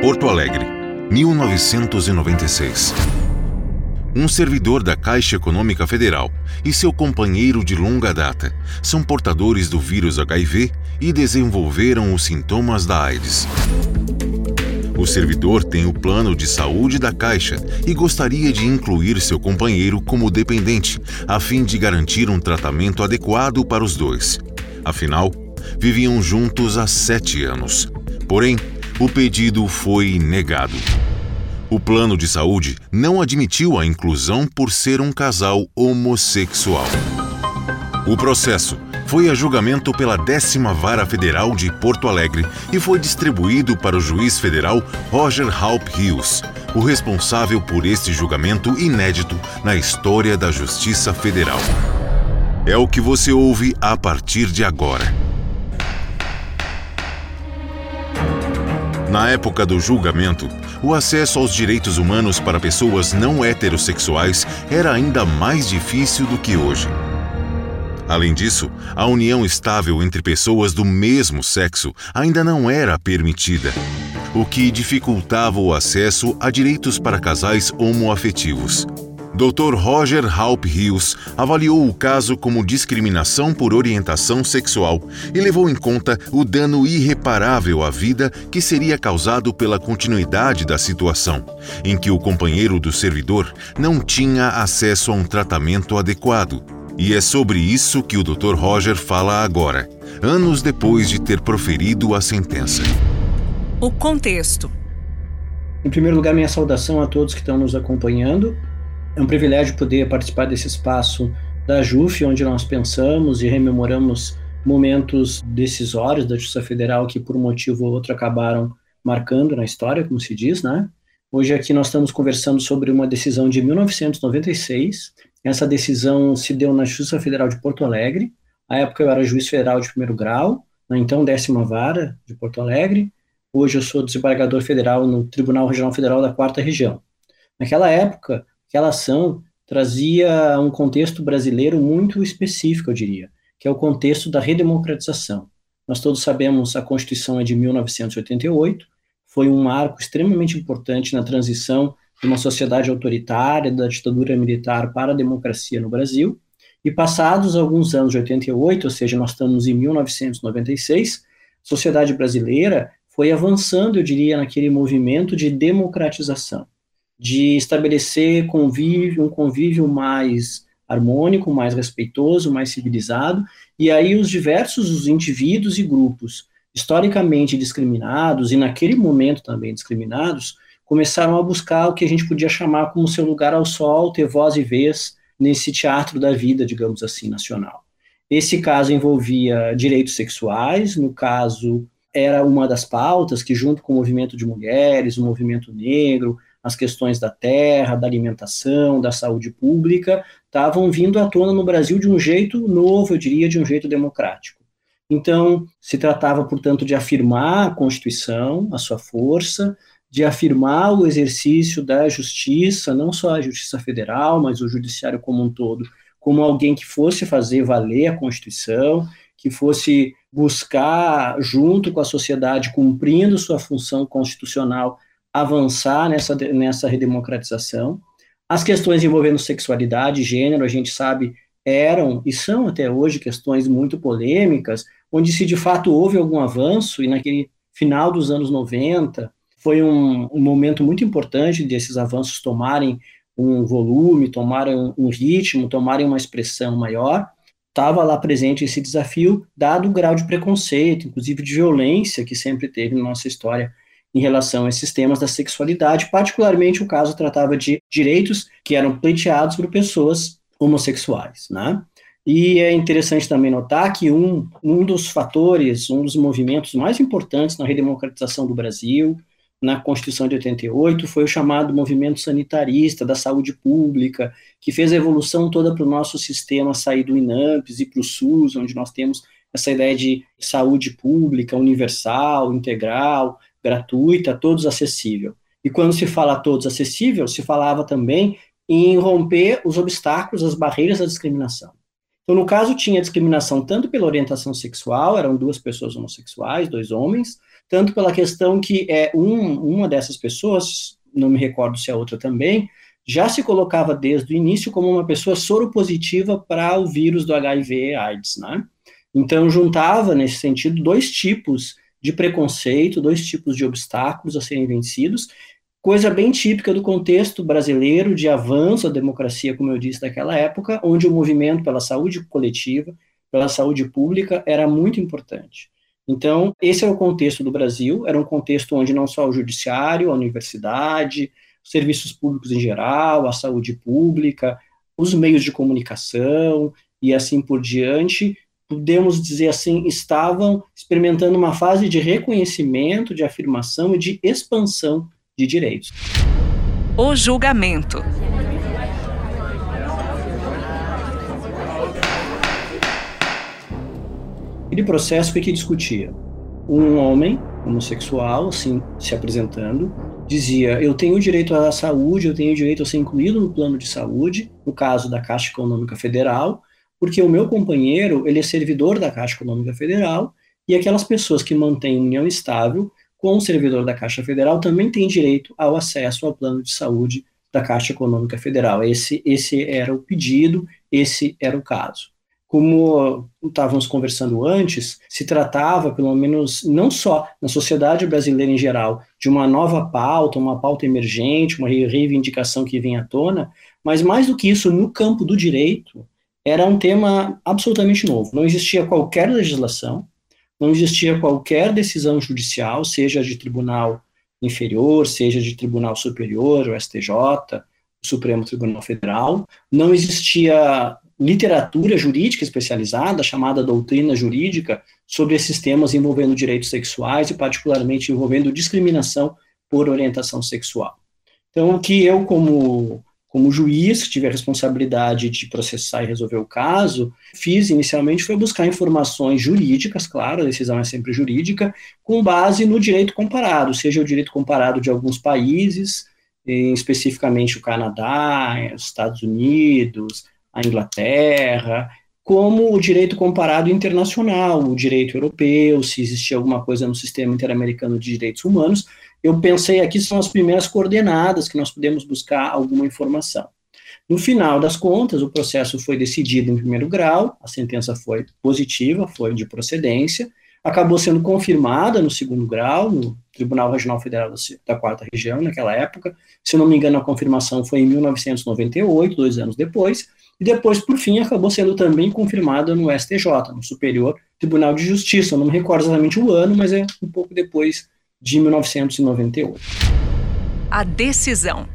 Porto Alegre, 1996. Um servidor da Caixa Econômica Federal e seu companheiro de longa data são portadores do vírus HIV e desenvolveram os sintomas da AIDS. O servidor tem o plano de saúde da Caixa e gostaria de incluir seu companheiro como dependente, a fim de garantir um tratamento adequado para os dois. Afinal, viviam juntos há sete anos. Porém, o pedido foi negado. O plano de saúde não admitiu a inclusão por ser um casal homossexual. O processo foi a julgamento pela décima Vara Federal de Porto Alegre e foi distribuído para o juiz federal Roger Halp Hills, o responsável por este julgamento inédito na história da Justiça Federal. É o que você ouve a partir de agora. Na época do julgamento, o acesso aos direitos humanos para pessoas não heterossexuais era ainda mais difícil do que hoje. Além disso, a união estável entre pessoas do mesmo sexo ainda não era permitida, o que dificultava o acesso a direitos para casais homoafetivos. Dr. Roger Halp Hills avaliou o caso como discriminação por orientação sexual e levou em conta o dano irreparável à vida que seria causado pela continuidade da situação, em que o companheiro do servidor não tinha acesso a um tratamento adequado. E é sobre isso que o Dr. Roger fala agora, anos depois de ter proferido a sentença. O contexto. Em primeiro lugar, minha saudação a todos que estão nos acompanhando é um privilégio poder participar desse espaço da JUF, onde nós pensamos e rememoramos momentos decisórios da Justiça Federal que, por um motivo ou outro, acabaram marcando na história, como se diz, né? Hoje aqui nós estamos conversando sobre uma decisão de 1996. Essa decisão se deu na Justiça Federal de Porto Alegre. À época eu era juiz federal de primeiro grau, na então décima vara de Porto Alegre. Hoje eu sou desembargador federal no Tribunal Regional Federal da Quarta Região. Naquela época, aquela ação trazia um contexto brasileiro muito específico, eu diria, que é o contexto da redemocratização. Nós todos sabemos a Constituição é de 1988, foi um marco extremamente importante na transição de uma sociedade autoritária, da ditadura militar para a democracia no Brasil. E passados alguns anos de 88, ou seja, nós estamos em 1996, a sociedade brasileira foi avançando, eu diria, naquele movimento de democratização de estabelecer convívio, um convívio mais harmônico, mais respeitoso, mais civilizado, e aí os diversos os indivíduos e grupos historicamente discriminados e naquele momento também discriminados começaram a buscar o que a gente podia chamar como seu lugar ao sol, ter voz e vez nesse teatro da vida, digamos assim, nacional. Esse caso envolvia direitos sexuais, no caso era uma das pautas que junto com o movimento de mulheres, o movimento negro, as questões da terra, da alimentação, da saúde pública, estavam vindo à tona no Brasil de um jeito novo, eu diria, de um jeito democrático. Então, se tratava, portanto, de afirmar a Constituição, a sua força, de afirmar o exercício da justiça, não só a justiça federal, mas o judiciário como um todo, como alguém que fosse fazer valer a Constituição, que fosse buscar, junto com a sociedade, cumprindo sua função constitucional, avançar nessa, nessa redemocratização. As questões envolvendo sexualidade, gênero, a gente sabe, eram e são até hoje questões muito polêmicas, onde se de fato houve algum avanço, e naquele final dos anos 90 foi um, um momento muito importante desses avanços tomarem um volume, tomarem um ritmo, tomarem uma expressão maior, estava lá presente esse desafio, dado o grau de preconceito, inclusive de violência que sempre teve na nossa história em relação a esses temas da sexualidade, particularmente o caso tratava de direitos que eram pleiteados por pessoas homossexuais, né? E é interessante também notar que um, um dos fatores, um dos movimentos mais importantes na redemocratização do Brasil, na Constituição de 88, foi o chamado movimento sanitarista da saúde pública, que fez a evolução toda para o nosso sistema sair do INAMPS e para o SUS, onde nós temos essa ideia de saúde pública universal, integral, gratuita, todos acessível. E quando se fala a todos acessível, se falava também em romper os obstáculos, as barreiras da discriminação. Então, no caso, tinha discriminação tanto pela orientação sexual, eram duas pessoas homossexuais, dois homens, tanto pela questão que é um, uma dessas pessoas, não me recordo se a outra também, já se colocava desde o início como uma pessoa soropositiva para o vírus do HIV/AIDS, né? Então juntava nesse sentido dois tipos de preconceito, dois tipos de obstáculos a serem vencidos, coisa bem típica do contexto brasileiro de avanço da democracia, como eu disse, daquela época, onde o movimento pela saúde coletiva, pela saúde pública era muito importante. Então, esse é o contexto do Brasil, era um contexto onde não só o judiciário, a universidade, os serviços públicos em geral, a saúde pública, os meios de comunicação e assim por diante, podemos dizer assim, estavam experimentando uma fase de reconhecimento, de afirmação e de expansão de direitos. O julgamento. Aquele processo foi que discutia um homem homossexual, assim, se apresentando, dizia: Eu tenho direito à saúde, eu tenho direito a ser incluído no plano de saúde, no caso da Caixa Econômica Federal, porque o meu companheiro ele é servidor da Caixa Econômica Federal e aquelas pessoas que mantêm união estável com o servidor da Caixa Federal também têm direito ao acesso ao plano de saúde da Caixa Econômica Federal. Esse, esse era o pedido, esse era o caso como estávamos conversando antes, se tratava, pelo menos, não só na sociedade brasileira em geral, de uma nova pauta, uma pauta emergente, uma reivindicação que vinha à tona, mas mais do que isso, no campo do direito, era um tema absolutamente novo. Não existia qualquer legislação, não existia qualquer decisão judicial, seja de tribunal inferior, seja de tribunal superior, o STJ, o Supremo Tribunal Federal, não existia literatura jurídica especializada, chamada doutrina jurídica, sobre esses temas envolvendo direitos sexuais e, particularmente, envolvendo discriminação por orientação sexual. Então, o que eu, como, como juiz, tive a responsabilidade de processar e resolver o caso, fiz inicialmente foi buscar informações jurídicas, claro, a decisão é sempre jurídica, com base no direito comparado, seja o direito comparado de alguns países, especificamente o Canadá, os Estados Unidos, a Inglaterra, como o direito comparado internacional, o direito europeu, se existia alguma coisa no sistema interamericano de direitos humanos. Eu pensei aqui são as primeiras coordenadas que nós podemos buscar alguma informação. No final das contas, o processo foi decidido em primeiro grau, a sentença foi positiva, foi de procedência, acabou sendo confirmada no segundo grau, no Tribunal Regional Federal da Quarta Região, naquela época. Se não me engano, a confirmação foi em 1998, dois anos depois, e depois, por fim, acabou sendo também confirmada no STJ, no Superior Tribunal de Justiça. Eu não me recordo exatamente o ano, mas é um pouco depois de 1998. A decisão.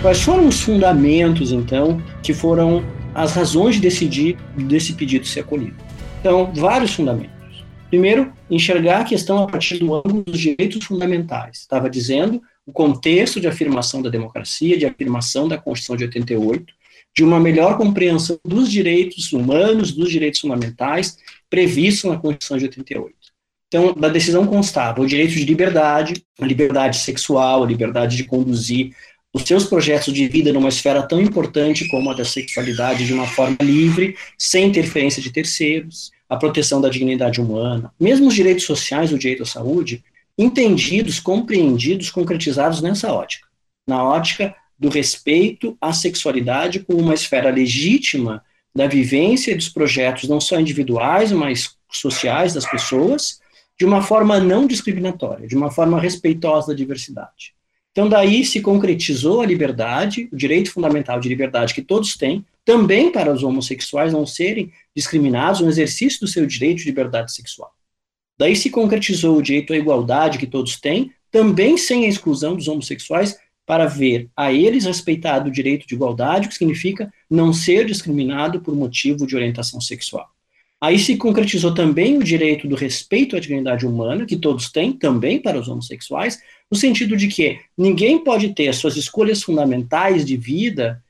Quais foram os fundamentos, então, que foram as razões de decidir desse pedido ser acolhido? Então, vários fundamentos. Primeiro, enxergar a questão a partir do ângulo dos direitos fundamentais. Estava dizendo o contexto de afirmação da democracia, de afirmação da Constituição de 88, de uma melhor compreensão dos direitos humanos, dos direitos fundamentais previstos na Constituição de 88. Então, da decisão constava o direito de liberdade, a liberdade sexual, a liberdade de conduzir os seus projetos de vida numa esfera tão importante como a da sexualidade de uma forma livre, sem interferência de terceiros, a proteção da dignidade humana, mesmo os direitos sociais, o direito à saúde, entendidos, compreendidos, concretizados nessa ótica, na ótica do respeito à sexualidade como uma esfera legítima da vivência dos projetos, não só individuais, mas sociais das pessoas, de uma forma não discriminatória, de uma forma respeitosa da diversidade. Então, daí se concretizou a liberdade, o direito fundamental de liberdade que todos têm, também para os homossexuais não serem discriminados no exercício do seu direito de liberdade sexual. Daí se concretizou o direito à igualdade que todos têm, também sem a exclusão dos homossexuais, para ver a eles respeitado o direito de igualdade, o que significa não ser discriminado por motivo de orientação sexual. Aí se concretizou também o direito do respeito à dignidade humana, que todos têm, também para os homossexuais, no sentido de que ninguém pode ter suas escolhas fundamentais de vida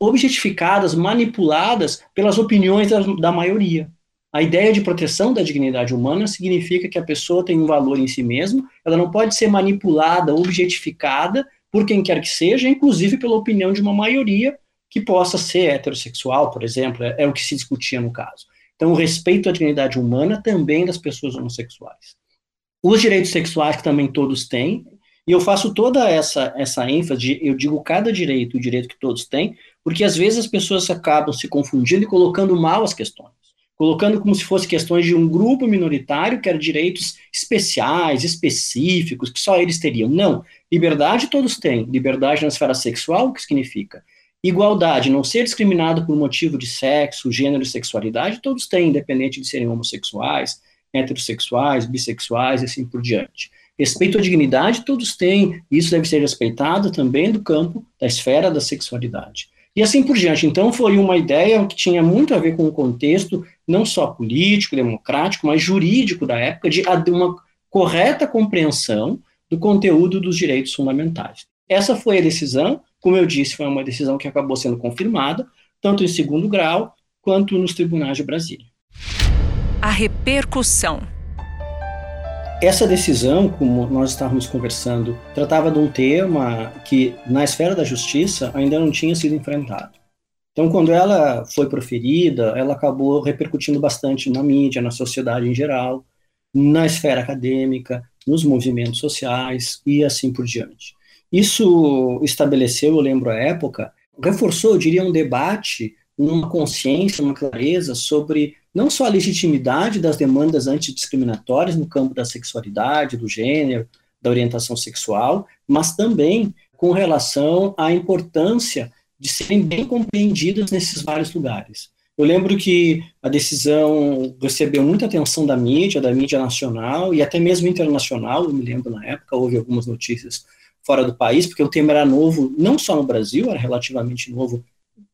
objetificadas, manipuladas pelas opiniões da, da maioria. A ideia de proteção da dignidade humana significa que a pessoa tem um valor em si mesma, ela não pode ser manipulada, objetificada por quem quer que seja, inclusive pela opinião de uma maioria que possa ser heterossexual, por exemplo, é, é o que se discutia no caso. Então, o respeito à dignidade humana também das pessoas homossexuais. Os direitos sexuais que também todos têm, e eu faço toda essa, essa ênfase, eu digo cada direito, o direito que todos têm, porque às vezes as pessoas acabam se confundindo e colocando mal as questões. Colocando como se fossem questões de um grupo minoritário que era direitos especiais, específicos, que só eles teriam. Não. Liberdade todos têm. Liberdade na esfera sexual, o que significa? Igualdade, não ser discriminado por motivo de sexo, gênero e sexualidade, todos têm, independente de serem homossexuais, heterossexuais, bissexuais e assim por diante. Respeito à dignidade, todos têm, isso deve ser respeitado também do campo da esfera da sexualidade. E assim por diante. Então, foi uma ideia que tinha muito a ver com o contexto, não só político, democrático, mas jurídico da época, de uma correta compreensão do conteúdo dos direitos fundamentais. Essa foi a decisão, como eu disse, foi uma decisão que acabou sendo confirmada, tanto em segundo grau quanto nos tribunais de Brasília. A repercussão. Essa decisão, como nós estávamos conversando, tratava de um tema que, na esfera da justiça, ainda não tinha sido enfrentado. Então, quando ela foi proferida, ela acabou repercutindo bastante na mídia, na sociedade em geral, na esfera acadêmica, nos movimentos sociais e assim por diante. Isso estabeleceu, eu lembro a época, reforçou, eu diria, um debate, uma consciência, uma clareza sobre não só a legitimidade das demandas antidiscriminatórias no campo da sexualidade, do gênero, da orientação sexual, mas também com relação à importância de serem bem compreendidas nesses vários lugares. Eu lembro que a decisão recebeu muita atenção da mídia, da mídia nacional e até mesmo internacional, eu me lembro na época, houve algumas notícias fora do país, porque o tema era novo, não só no Brasil, era relativamente novo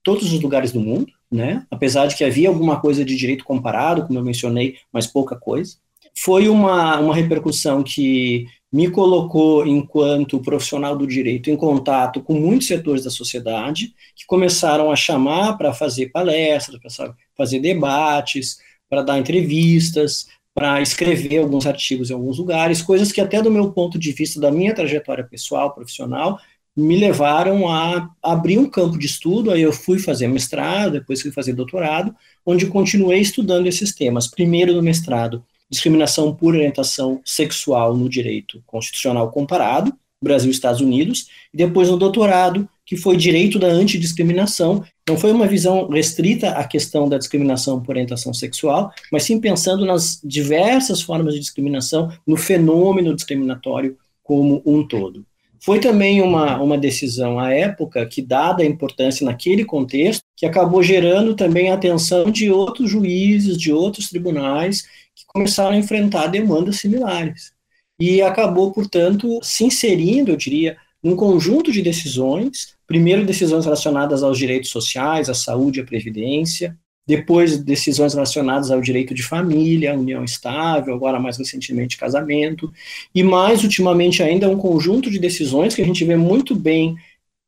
todos os lugares do mundo, né? Apesar de que havia alguma coisa de direito comparado, como eu mencionei, mas pouca coisa. Foi uma, uma repercussão que me colocou, enquanto profissional do direito, em contato com muitos setores da sociedade, que começaram a chamar para fazer palestras, para fazer debates, para dar entrevistas, para escrever alguns artigos em alguns lugares, coisas que até do meu ponto de vista, da minha trajetória pessoal, profissional, me levaram a abrir um campo de estudo, aí eu fui fazer mestrado, depois fui fazer doutorado, onde continuei estudando esses temas. Primeiro no mestrado, discriminação por orientação sexual no direito constitucional comparado, Brasil e Estados Unidos, e depois no doutorado, que foi direito da antidiscriminação. Não foi uma visão restrita à questão da discriminação por orientação sexual, mas sim pensando nas diversas formas de discriminação, no fenômeno discriminatório como um todo. Foi também uma, uma decisão à época que, dada a importância naquele contexto, que acabou gerando também a atenção de outros juízes, de outros tribunais, que começaram a enfrentar demandas similares. E acabou, portanto, se inserindo, eu diria, num conjunto de decisões, primeiro decisões relacionadas aos direitos sociais, à saúde à previdência, depois decisões relacionadas ao direito de família, união estável, agora mais recentemente casamento, e mais ultimamente ainda um conjunto de decisões que a gente vê muito bem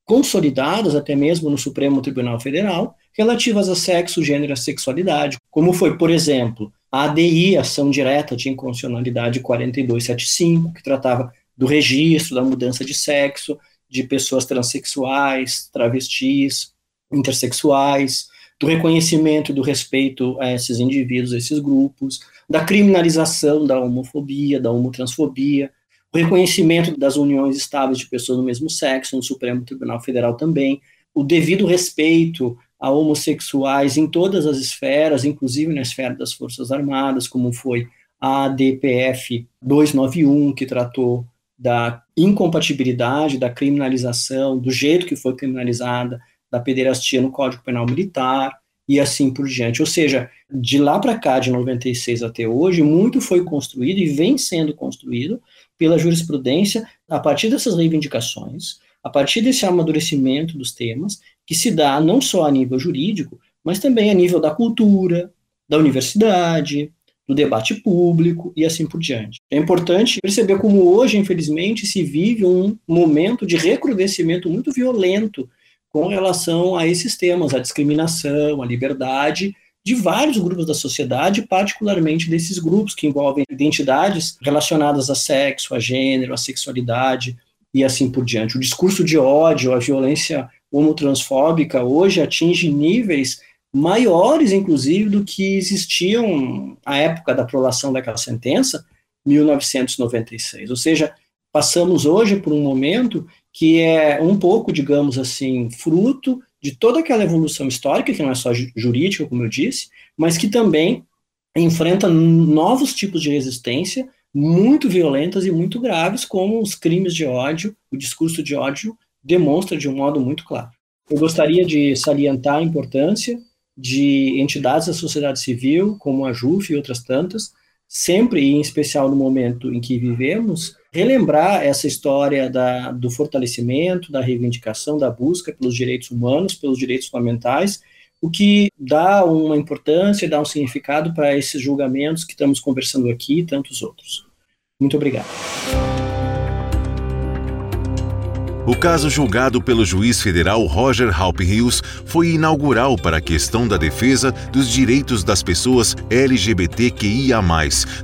consolidadas até mesmo no Supremo Tribunal Federal, relativas a sexo, gênero e sexualidade, como foi, por exemplo, a ADI, Ação Direta de Inconstitucionalidade 4275, que tratava do registro da mudança de sexo de pessoas transexuais, travestis, intersexuais, do reconhecimento e do respeito a esses indivíduos, a esses grupos, da criminalização da homofobia, da homotransfobia, o reconhecimento das uniões estáveis de pessoas do mesmo sexo no Supremo Tribunal Federal também, o devido respeito a homossexuais em todas as esferas, inclusive na esfera das Forças Armadas, como foi a DPF 291, que tratou da incompatibilidade, da criminalização, do jeito que foi criminalizada, da pederastia no Código Penal Militar e assim por diante. Ou seja, de lá para cá, de 96 até hoje, muito foi construído e vem sendo construído pela jurisprudência a partir dessas reivindicações, a partir desse amadurecimento dos temas, que se dá não só a nível jurídico, mas também a nível da cultura, da universidade, do debate público e assim por diante. É importante perceber como hoje, infelizmente, se vive um momento de recrudescimento muito violento com relação a esses temas, a discriminação, a liberdade de vários grupos da sociedade, particularmente desses grupos que envolvem identidades relacionadas a sexo, a gênero, a sexualidade e assim por diante. O discurso de ódio, a violência homotransfóbica hoje atinge níveis maiores, inclusive, do que existiam à época da aprovação daquela sentença, 1996. Ou seja, passamos hoje por um momento que é um pouco, digamos assim, fruto de toda aquela evolução histórica, que não é só jurídica, como eu disse, mas que também enfrenta novos tipos de resistência muito violentas e muito graves, como os crimes de ódio, o discurso de ódio demonstra de um modo muito claro. Eu gostaria de salientar a importância de entidades da sociedade civil, como a JUF e outras tantas, sempre e em especial no momento em que vivemos, relembrar essa história da, do fortalecimento, da reivindicação, da busca pelos direitos humanos, pelos direitos fundamentais, o que dá uma importância, dá um significado para esses julgamentos que estamos conversando aqui e tantos outros. Muito obrigado. O caso julgado pelo juiz federal Roger Halp Hills foi inaugural para a questão da defesa dos direitos das pessoas LGBTQIA+,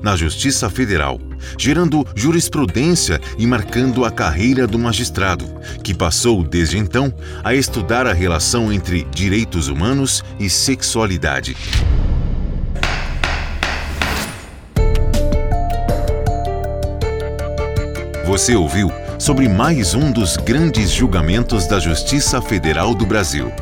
na Justiça Federal, gerando jurisprudência e marcando a carreira do magistrado, que passou desde então a estudar a relação entre direitos humanos e sexualidade. Você ouviu sobre mais um dos grandes julgamentos da Justiça Federal do Brasil.